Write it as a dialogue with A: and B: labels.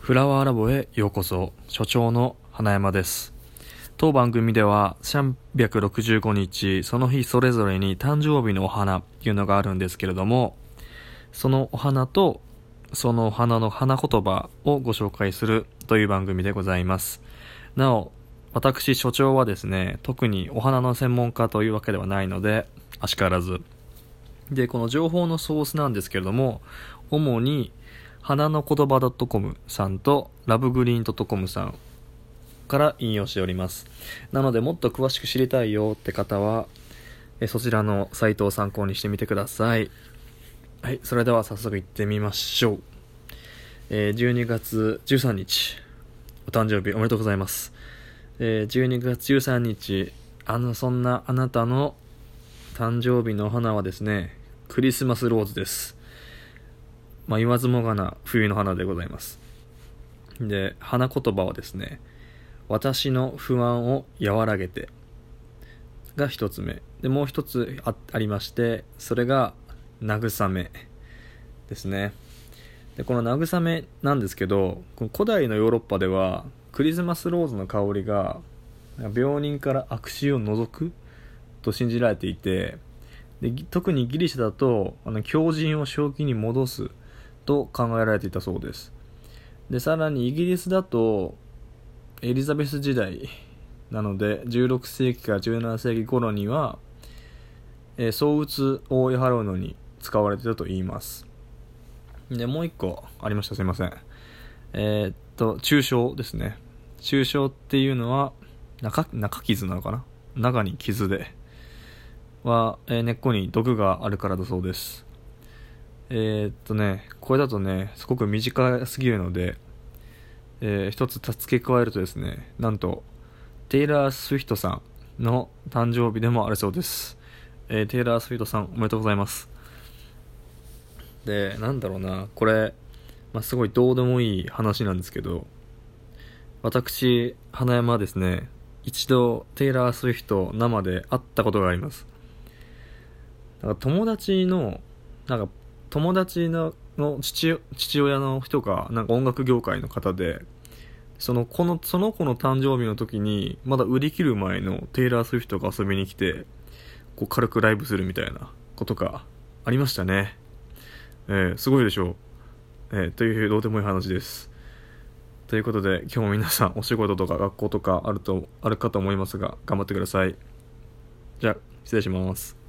A: フラワーラボへようこそ。所長の花山です。当番組では365日その日それぞれに誕生日のお花というのがあるんですけれどもそのお花とそのお花の花言葉をご紹介するという番組でございます。なお私所長はですね特にお花の専門家というわけではないのであしからず。でこの情報のソースなんですけれども主に花の言葉 .com さんとラブグリーン .com さんから引用しております。なのでもっと詳しく知りたいよって方はえそちらのサイトを参考にしてみてください。はいそれでは早速行ってみましょう、えー、12月13日お誕生日おめでとうございます、えー、12月13日あのそんなあなたの誕生日の花はですねクリスマスローズです。まあ、言わずもがな冬の花でございます。で、花言葉はですね、私の不安を和らげてが一つ目。で、もう一つあありまして、それが慰めですね。で、この慰めなんですけど、この古代のヨーロッパではクリスマスローズの香りが病人から悪臭を除くと信じられていて、で特にギリシャだとあの狂人を正気に戻すと考えられていたそうです。でさらにイギリスだとエリザベス時代なので16世紀から17世紀頃には、えー、相うつを追い払うのに使われてたと言います。でもう一個ありました。すいません。えー、っと抽象ですね。抽象っていうのは中中傷なのかな？中に傷で。は、えー、根っこに毒があるからだそうです。えー、っとね、これだとね、すごく短すぎるので、えー、一つ付け加えるとですね、なんと、テイラー・スウィフトさんの誕生日でもあるそうです。えー、テイラー・スウィフトさん、おめでとうございます。で、なんだろうな、これ、まあ、すごいどうでもいい話なんですけど、私、花山はですね、一度、テイラー・スウィフト生で会ったことがあります。だから友達の、なんか友達の父父親の人がなんか音楽業界の方でそのこのその子の誕生日の時にまだ売り切る前のテイラー・スウィフトが遊びに来てこう軽くライブするみたいなことがありましたね。えー、すごいでしょう、えー、というどうでもいい話です。ということで今日も皆さんお仕事とか学校とかあるとあるかと思いますが頑張ってください。じゃあ失礼します。